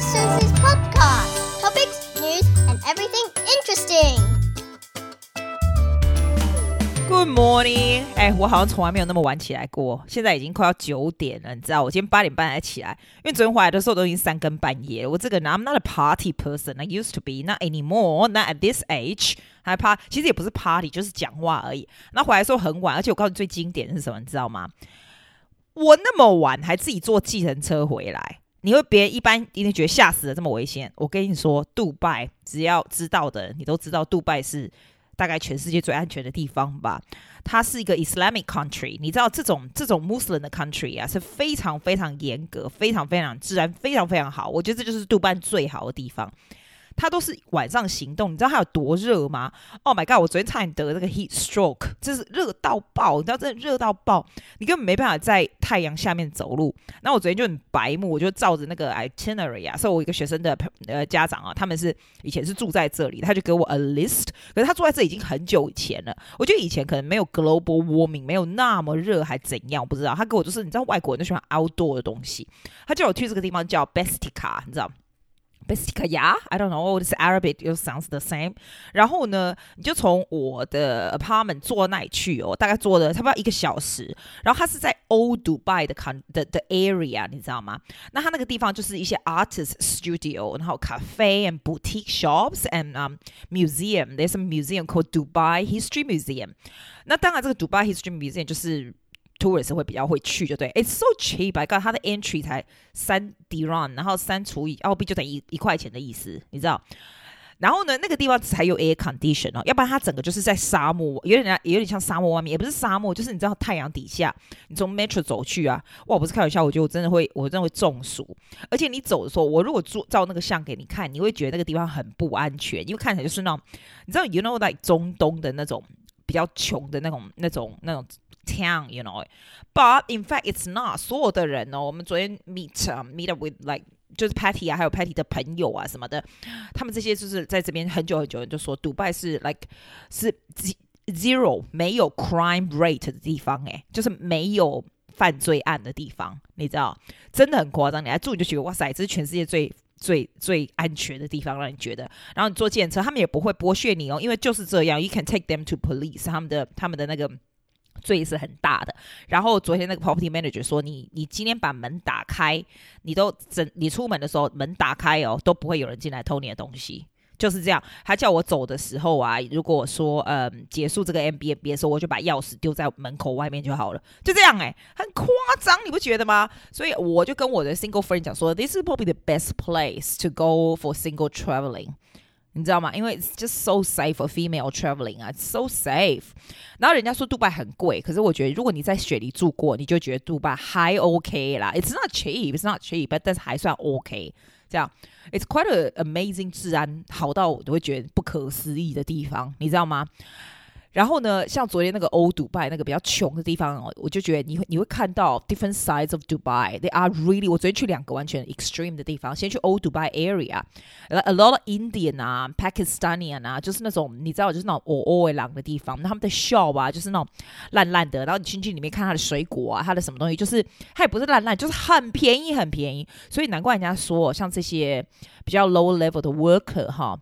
Suzie's podcast: topics, news, and everything interesting. Good morning，哎、我好像从来没有那么晚起来过。现在已经快要九点了，你知道，我今天八点半才起来，因为昨天回来的时候都已经三更半夜了。我这个人，I'm not a party person. I used to be, not anymore. Not at this age. 还怕，其实也不是 party，就是讲话而已。那回来的时候很晚，而且我告诉你最经典的是什么，你知道吗？我那么晚还自己坐计程车回来，你会别人一般一定觉得吓死了，这么危险。我跟你说，杜拜只要知道的，你都知道，杜拜是大概全世界最安全的地方吧？它是一个 Islamic country，你知道这种这种 Muslim 的 country 啊，是非常非常严格，非常非常治安非常非常好。我觉得这就是杜拜最好的地方。他都是晚上行动，你知道他有多热吗？Oh my god！我昨天差点得这个 heat stroke，就是热到爆，你知道真的热到爆，你根本没办法在太阳下面走路。那我昨天就很白目，我就照着那个 itinerary 啊，所以我一个学生的呃家长啊，他们是以前是住在这里，他就给我 a list，可是他住在这已经很久以前了。我觉得以前可能没有 global warming，没有那么热还怎样，我不知道。他给我就是你知道外国人都喜欢 outdoor 的东西，他叫我去这个地方叫 Bestica，你知道。Yeah, I don't know. It's Arabic. It sounds the same. 然后呢，你就从我的 apartment 坐那里去哦，大概坐了差不多一个小时。然后它是在 Old Dubai 的 con 的的 area，你知道吗？那它那个地方就是一些 artist studio，然后 cafe and boutique shops and um museum. There's a museum called Dubai History Museum. 那当然，这个 Dubai History Museum 就是。 tourist 会比较会去，就对。It's so cheap，I got 它的 entry 才三 dirham，然后三除以澳币就等于一块钱的意思，你知道？然后呢，那个地方才有 air condition 哦，要不然它整个就是在沙漠，有点有点像沙漠外面，也不是沙漠，就是你知道太阳底下，你从 metro 走去啊，哇，不是开玩笑，我觉得我真的会，我真的会中暑。而且你走的时候，我如果照照那个相给你看，你会觉得那个地方很不安全，因为看起来就是那种，你知道，you know like 中东的那种比较穷的那种那种那种。Town，you know，but in fact it's not。所有的人哦，我们昨天 meet meet up with like 就是 Patty 啊，还有 Patty 的朋友啊什么的，他们这些就是在这边很久很久，人就说杜拜是 like 是 zero 没有 crime rate 的地方，诶，就是没有犯罪案的地方，你知道，真的很夸张。你来住你就觉得哇塞，这是全世界最最最安全的地方，让你觉得。然后你坐计程车，他们也不会剥削你哦，因为就是这样，you can take them to police，他们的他们的那个。罪是很大的。然后昨天那个 property manager 说你，你今天把门打开，你都整你出门的时候门打开哦，都不会有人进来偷你的东西，就是这样。他叫我走的时候啊，如果说嗯结束这个 Airbnb 的时候，我就把钥匙丢在门口外面就好了，就这样哎，很夸张，你不觉得吗？所以我就跟我的 single friend 讲说，this is probably the best place to go for single traveling。你知道吗？因为 it's just so safe for female traveling 啊，so safe。然后人家说杜拜很贵，可是我觉得如果你在雪梨住过，你就觉得杜拜还 OK 啦。It's not cheap, it's not cheap, but 但是还算 OK。这样，it's quite a amazing 治安好到我都会觉得不可思议的地方，你知道吗？然后呢，像昨天那个 Old Dubai 那个比较穷的地方哦，我就觉得你会你会看到 different sides of Dubai. They are really 我昨天去两个完全 extreme 的地方，先去 Old Dubai area，a lot of Indian 啊，Pakistani 啊，就是那种你知道就是那种哦哦狼的地方，那他们的 shop 啊就是那种烂烂的，然后你进去里面看他的水果啊，他的什么东西，就是它也不是烂烂，就是很便宜很便宜，所以难怪人家说像这些比较 low level 的 worker 哈。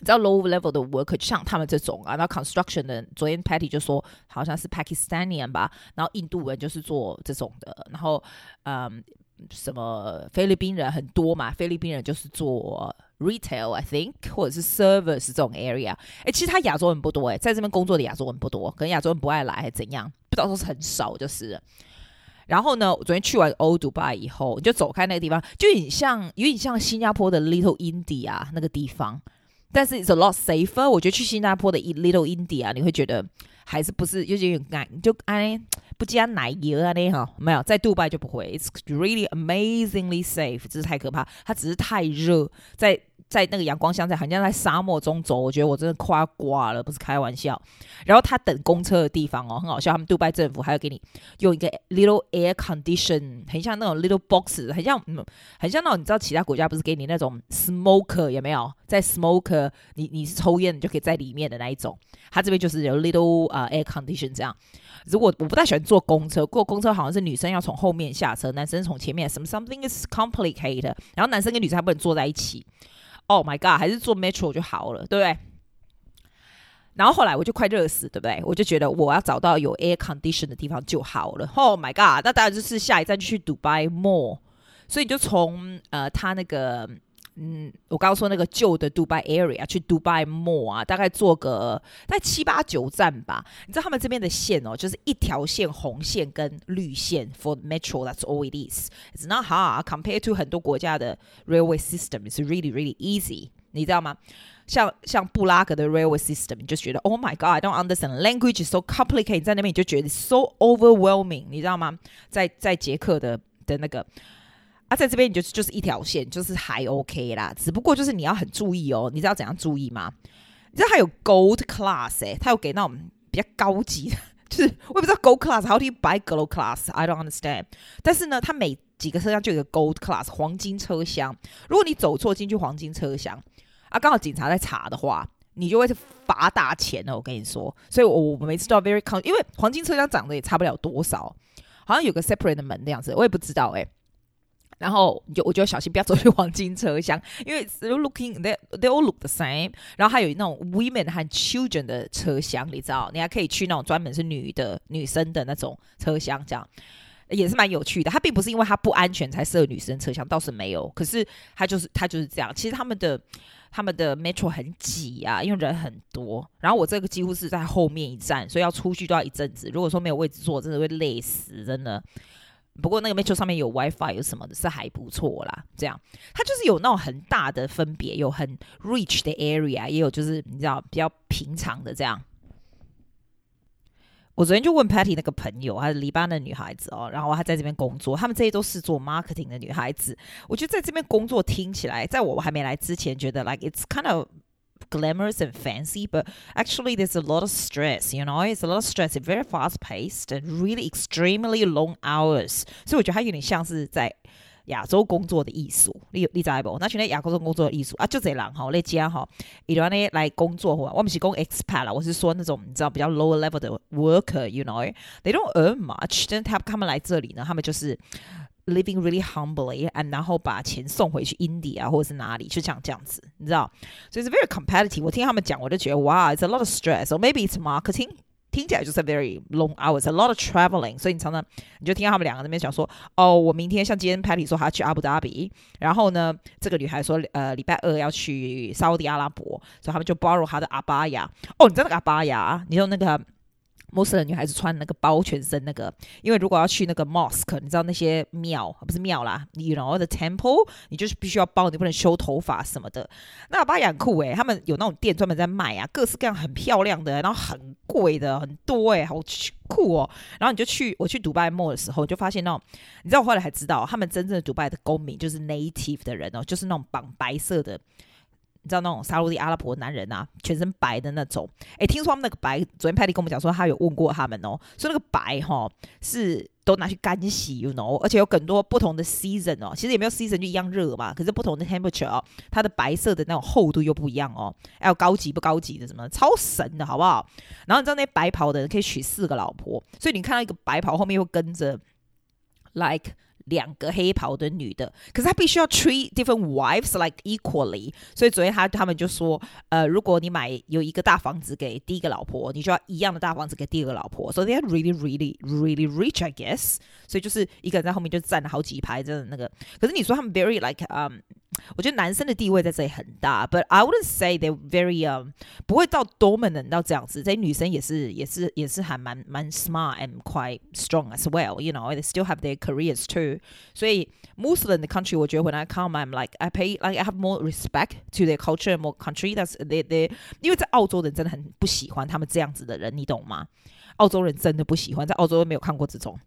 你知道 low level 的 worker 就像他们这种啊，那 construction 的，昨天 Patty 就说好像是 Pakistani 吧，然后印度人就是做这种的，然后嗯，什么菲律宾人很多嘛，菲律宾人就是做 retail I think 或者是 service 这种 area，哎，其实他亚洲人不多哎，在这边工作的亚洲人不多，可能亚洲人不爱来还怎样，不知道说是很少就是。然后呢，我昨天去完 Old Dubai 以后，你就走开那个地方，就有点像有点像新加坡的 Little India 那个地方。但是 it's a lot safer。我觉得去新加坡的 Little India，你会觉得还是不是有点奶，就哎不加奶油啊那哈，没有在杜拜就不会。It's really amazingly safe，这是太可怕。它只是太热，在在那个阳光下，在好像在沙漠中走，我觉得我真的夸挂了，不是开玩笑。然后他等公车的地方哦，很好笑，他们杜拜政府还要给你用一个 little air condition，很像那种 little box，很像嗯，很像那种你知道其他国家不是给你那种 smoker 有没有？在 smoker，你你是抽烟，你就可以在里面的那一种。他这边就是有 little 啊、uh, air condition 这样。如果我不太喜欢坐公车，过公车好像是女生要从后面下车，男生从前面，什么 something is complicated，然后男生跟女生还不能坐在一起。Oh my god！还是坐 metro 就好了，对不对？然后后来我就快热死，对不对？我就觉得我要找到有 air condition 的地方就好了。Oh my god！那当然就是下一站就去 Dubai Mall，所以就从呃他那个。嗯，我刚刚说那个旧的 Dubai area 去 Dubai Mall 啊，大概坐个大概七八九站吧。你知道他们这边的线哦，就是一条线红线跟绿线 for metro. That's all it is. It's not hard compared to 很多国家的 railway system. It's really really easy. 你知道吗？像像布拉格的 railway system，你就觉得 Oh my God, I don't understand. Language is so complicated. 在那边你就觉得 so overwhelming. 你知道吗？在在捷克的的那个。啊，在这边你就是就是一条线，就是还 OK 啦。只不过就是你要很注意哦。你知道怎样注意吗？你知道还有 Gold Class 诶、欸，他有给那种比较高级的，就是我也不知道 Gold Class，How do you buy Gold Class？I don't understand。但是呢，它每几个车厢就有一个 Gold Class 黄金车厢。如果你走错进去黄金车厢，啊，刚好警察在查的话，你就会是罚大钱了。我跟你说，所以我我每次都要 very con，因为黄金车厢长得也差不了多少，好像有个 separate 的门那样子，我也不知道诶、然后你就我就小心不要走去黄金车厢，因为 they looking they they all look the same。然后还有那种 women 和 children 的车厢，你知道，你还可以去那种专门是女的女生的那种车厢，这样也是蛮有趣的。它并不是因为它不安全才设女生车厢，倒是没有。可是它就是它就是这样。其实他们的他们的 metro 很挤啊，因为人很多。然后我这个几乎是在后面一站，所以要出去都要一阵子。如果说没有位置坐，真的会累死，真的。不过那个 metro 上面有 WiFi 有什么的，是还不错啦。这样，它就是有那种很大的分别，有很 rich 的 area，也有就是你知道比较平常的这样。我昨天就问 Patty 那个朋友，她是黎巴嫩女孩子哦，然后她在这边工作，他们这些都是做 marketing 的女孩子。我觉得在这边工作听起来，在我还没来之前，觉得 like it's kind of glamorous and fancy, but actually there's a lot of stress, you know, it's a lot of stress, it's very fast paced and really extremely long hours. 所以我觉得它有点像是在亚洲工作的艺术，你你知不？那现在亚洲工作的艺术啊，就这样哈，来讲哈，一段呢来工作哈，我不是讲 expat 啦，我是说那种你知道比较 lower level 的 worker，you know，they don't earn much，但他他们来这里呢，他们就是。 Living really humbly，and 然后把钱送回去 India 或者是哪里，就像这样子，你知道？所以是 very competitive。我听他们讲，我就觉得哇，it's a lot of stress。or maybe it's marketing，听起来就是 very long hours，a lot of traveling。所以你常常你就听到他们两个那边讲说，哦，我明天像今天 Patty 说他要去阿布达比，然后呢，这个女孩说，呃，礼拜二要去沙乌地阿拉伯，所以他们就 borrow 她的阿巴亚。哦，你知道那个阿巴亚？你说那个。 穆斯林女孩子穿那个包全身那个，因为如果要去那个 mosque，你知道那些庙不是庙啦，you know the temple，你就是必须要包，你不能修头发什么的。那巴雅很酷诶，他们有那种店专门在卖啊，各式各样很漂亮的，然后很贵的很多诶，好酷哦。然后你就去，我去迪拜 mall 的时候，就发现那种，你知道我后来才知道，他们真正的迪拜的公民就是 native 的人哦，就是那种绑白色的。你知道那种沙乌地阿拉伯男人啊，全身白的那种。诶，听说他们那个白，昨天 Patty 跟我们讲说，他有问过他们哦，说那个白哈是都拿去干洗，you know，而且有很多不同的 season 哦。其实也没有 season 就一样热嘛，可是不同的 temperature 哦，它的白色的那种厚度又不一样哦。还有高级不高级的什么，超神的好不好？然后你知道那些白袍的人可以娶四个老婆，所以你看到一个白袍后面又跟着 like。两个黑袍的女的，可是她必须要 treat different wives like equally，所以昨天她他们就说，呃，如果你买有一个大房子给第一个老婆，你就要一样的大房子给第二个老婆。So they are really, really, really rich, I guess。所以就是一个人在后面就站了好几排，真的那个。可是你说他们 very like，嗯、um,，我觉得男生的地位在这里很大，but I wouldn't say they very，嗯、um,，不会到 dominant 到这样子。这些女生也是也是也是还蛮蛮 smart and quite strong as well，you know，they still have their careers too。所以 Muslim 的 country，我觉得 when I come I'm like I pay like I have more respect to their culture and more country that's they they 因为在澳洲人真的很不喜欢他们这样子的人，你懂吗？澳洲人真的不喜欢，在澳洲都没有看过这种。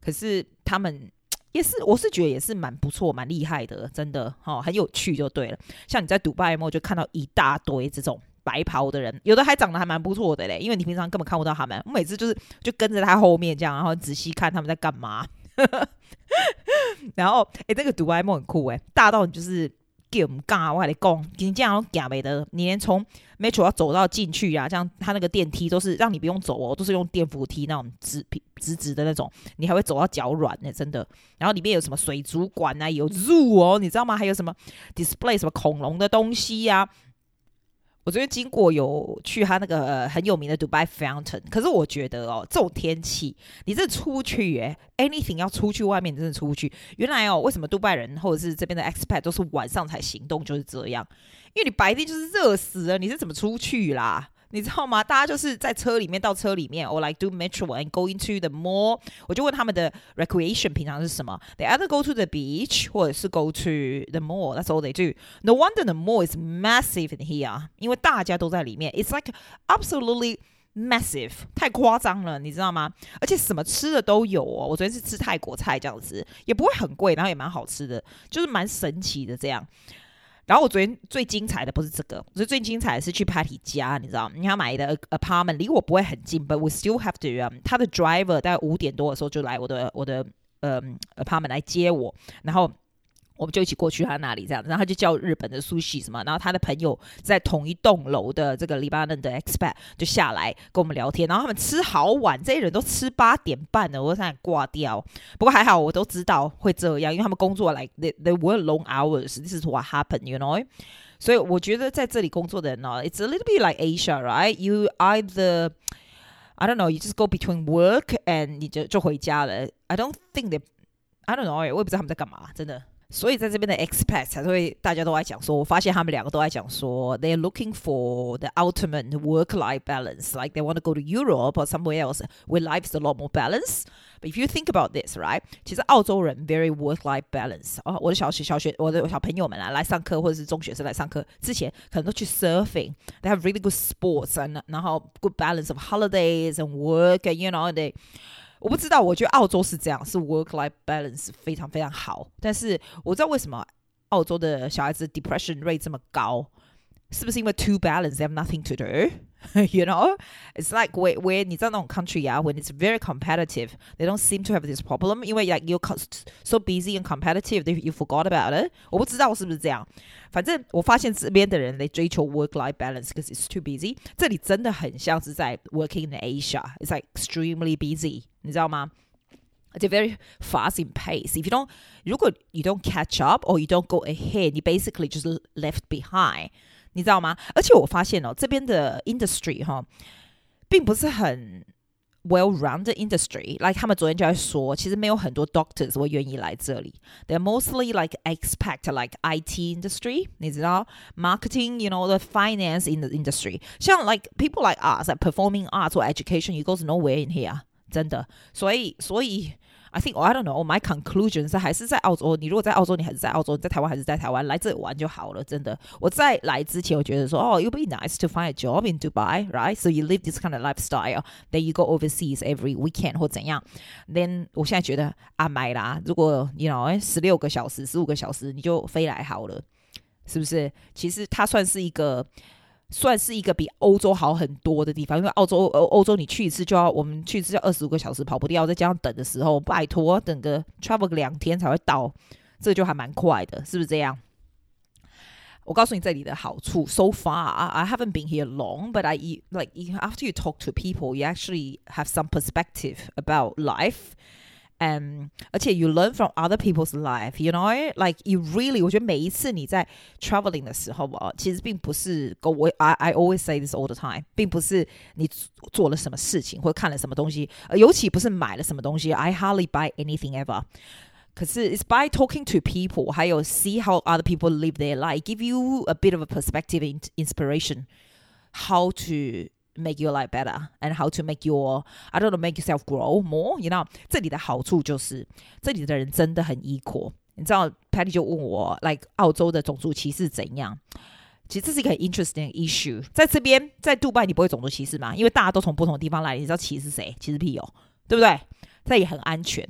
可是他们 也是，我是觉得也是蛮不错、蛮厉害的，真的哦，很有趣就对了。像你在杜拜嘛，就看到一大堆这种白袍的人，有的还长得还蛮不错的嘞，因为你平常根本看不到他们。我每次就是就跟着他后面这样，然后仔细看他们在干嘛。然后，哎，这个杜拜梦很酷哎，大到你就是。给我们干，我跟你讲，你这样讲没得，你连从 metro 要走到进去啊，这样他那个电梯都是让你不用走哦，都是用电扶梯那种直直直的那种，你还会走到脚软呢，真的。然后里面有什么水族馆啊，有 zoo 哦，你知道吗？还有什么 display 什么恐龙的东西呀、啊？我昨天经过有去他那个、很有名的 Dubai Fountain，可是我觉得哦，这种天气你这出去耶，anything 要出去外面真的出不去。原来哦，为什么杜拜人或者是这边的 expat 都是晚上才行动，就是这样，因为你白天就是热死了，你是怎么出去啦？你知道吗？大家就是在车里面到车里面，or like do metro and go into the mall。我就问他们的 recreation 平常是什么？They either go to the beach 或者是 go to the mall。That's all they do. No wonder the mall is massive in here，因为大家都在里面。It's like absolutely massive，太夸张了，你知道吗？而且什么吃的都有哦。我昨天是吃泰国菜这样子，也不会很贵，然后也蛮好吃的，就是蛮神奇的这样。然后我昨天最精彩的不是这个，我觉得最精彩的是去 Patty 家，你知道，你要买的 apartment 离我不会很近，but we still have to 他的 driver 大概五点多的时候就来我的我的呃、apartment 来接我，然后。我们就一起过去他那里，这样子，然后他就叫日本的 sushi 什么，然后他的朋友在同一栋楼的这个黎巴嫩的 expat 就下来跟我们聊天，然后他们吃好晚，这些人都吃八点半了，我差点挂掉。不过还好，我都知道会这样，因为他们工作 like they they work long hours，this is what happened，you know。所以我觉得在这里工作的人呢，it's a little bit like Asia，right？You either I don't know，you just go between work and 你就就回家了。I don't think that I don't know，我也不知道他们在干嘛，真的。所以在这边的 expats 才会大家都在讲说，我发现他们两个都在讲说，they're looking for the ultimate work-life balance. Like they want to go to Europe or somewhere else where life is a lot more balanced. But if you think about this, right？其实澳洲人 very work-life balance。哦，我的小学、小学，我的小朋友们啊，来上课或者是中学生来上课之前，可能都去 surfing。They have really good sports and 然后 good balance of holidays and work. And, you know they 我不知道，我觉得澳洲是这样，是 work-life balance 非常非常好。但是我知道为什么澳洲的小孩子 depression rate 这么高，是不是因为 too balance have nothing to do？do？You know, it's like where where 你知道那种 country 啊，when it's very competitive, they don't seem to have this problem。因为 like you're so busy and competitive, that you forgot about it。我不知道是不是这样。反正我发现这边的人，they 追求 work-life balance，because it's too busy。这里真的很像是在 working in Asia。It's like extremely busy，你知道吗？而且 very fast in pace。If you don't，如果 you don't catch up or you don't go ahead，你 basically 就是 left behind， 你知道吗？而且我发现哦，这边的 industry 哈，并不是很。well-rounded industry，like 他们昨天就在说，其实没有很多 doctors 会愿意来这里。They're mostly like expect like IT industry，你知道，marketing，you know the finance in the industry。像 like people like us like performing arts or education，you goes nowhere in here， 真的。所以，所以。I think I don't know. My conclusion 是还是在澳洲。你如果在澳洲，你还是在澳洲；你在台湾还是在台湾。来这里玩就好了，真的。我在来之前，我觉得说，哦，it would be nice to find a job in Dubai, right? So you live this kind of lifestyle. Then you go overseas every weekend 或怎样。Then 我现在觉得啊，买啦。如果 you know 十六个小时、十五个小时，你就飞来好了，是不是？其实它算是一个。 算是一个比欧洲好很多的地方，因为澳洲欧欧洲你去一次就要，我们去一次要二十五个小时跑不掉，再加上等的时候，拜托等个 travel 个两天才会到，这就还蛮快的，是不是这样？我告诉你这里的好处，so far I haven't been here long, but I like after you talk to people, you actually have some perspective about life. 嗯，而且 you learn from other people's life，you know，like you really，我觉得每一次你在 traveling 的时候啊，其实并不是 go。我 I I always say this all the time，并不是你做了什么事情或者看了什么东西，尤其不是买了什么东西。I hardly buy anything ever。可是 it's by talking to people，还有 see how other people live their life，give you a bit of a perspective and inspiration how to。 Make your life better and how to make your I don't know make yourself grow more. You know，这里的好处就是这里的人真的很 equal。你知道，Patty 就问我，like 澳洲的种族歧视怎样？其实这是一个很 interesting issue。在这边，在杜拜你不会种族歧视吗？因为大家都从不同的地方来，你知道歧视谁？歧视屁哦，对不对？这也很安全。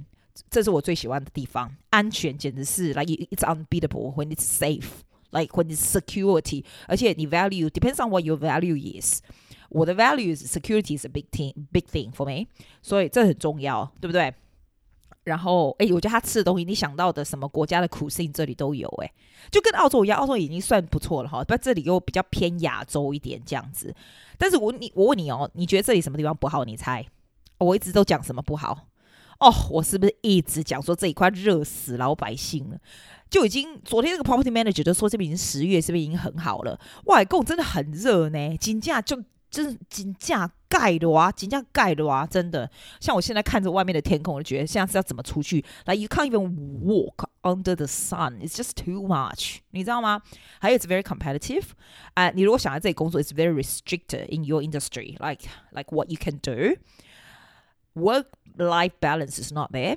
这是我最喜欢的地方，安全简直是 like it's unbeatable when it's safe, like when it's security，而且你 value depends on what your value is。 我的 value is security is a big thing, big thing for me，所以这很重要，对不对？然后，哎，我觉得他吃的东西，你想到的什么国家的 cuisine 这里都有，哎，就跟澳洲一样，澳洲已经算不错了哈，但这里又比较偏亚洲一点这样子。但是我你我问你哦，你觉得这里什么地方不好？你猜？我一直都讲什么不好？哦，我是不是一直讲说这一块热死老百姓了？就已经昨天那个 property manager 就说这边已经十月，是不是已经很好了？外公真的很热呢，金价就。就是金价盖的哇，金价盖的哇，真的。像我现在看着外面的天空，我就觉得现在是要怎么出去？Like you can't even walk under the sun. It's just too much，你知道吗？还有，it's very competitive。啊，你如果想在这里工作，it's very restricted in your industry. Like like what you can do. Work-life balance is not there.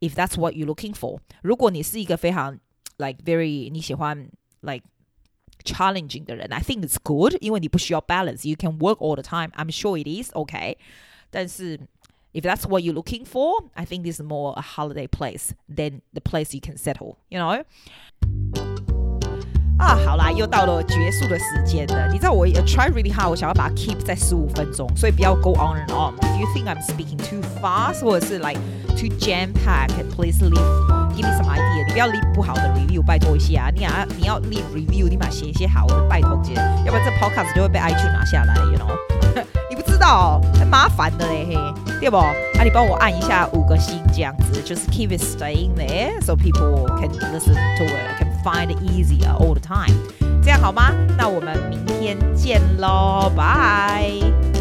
If that's what you're looking for，如果你是一个非常 like very 你喜欢 like challenging 的人，I think it's good，因为你不需要 balance，you can work all the time，I'm sure it is，OK。但是，if that's what you're looking for，I think this is more a holiday place than the place you can settle，you know。啊，好啦，又到了结束的时间了。你知道我 try really hard，我想要把它 keep 在十五分钟，所以不要 go on and on。If you think I'm speaking too fast，或者是 like too jam packed，please leave。Give me some idea，你 不要 leave 不好的 review，拜托一下！你啊，你要 leave review，你把写一些好的，拜托姐，要不然这 podcast 就会被 iTunes 拿下来，you know？你不知道，很麻烦的嘞，嘿，对不？啊，你帮我按一下五个星，这样子，就是 keep it staying there，so people can listen to it，can find it easier all the time，这样好吗？那我们明天见喽，拜。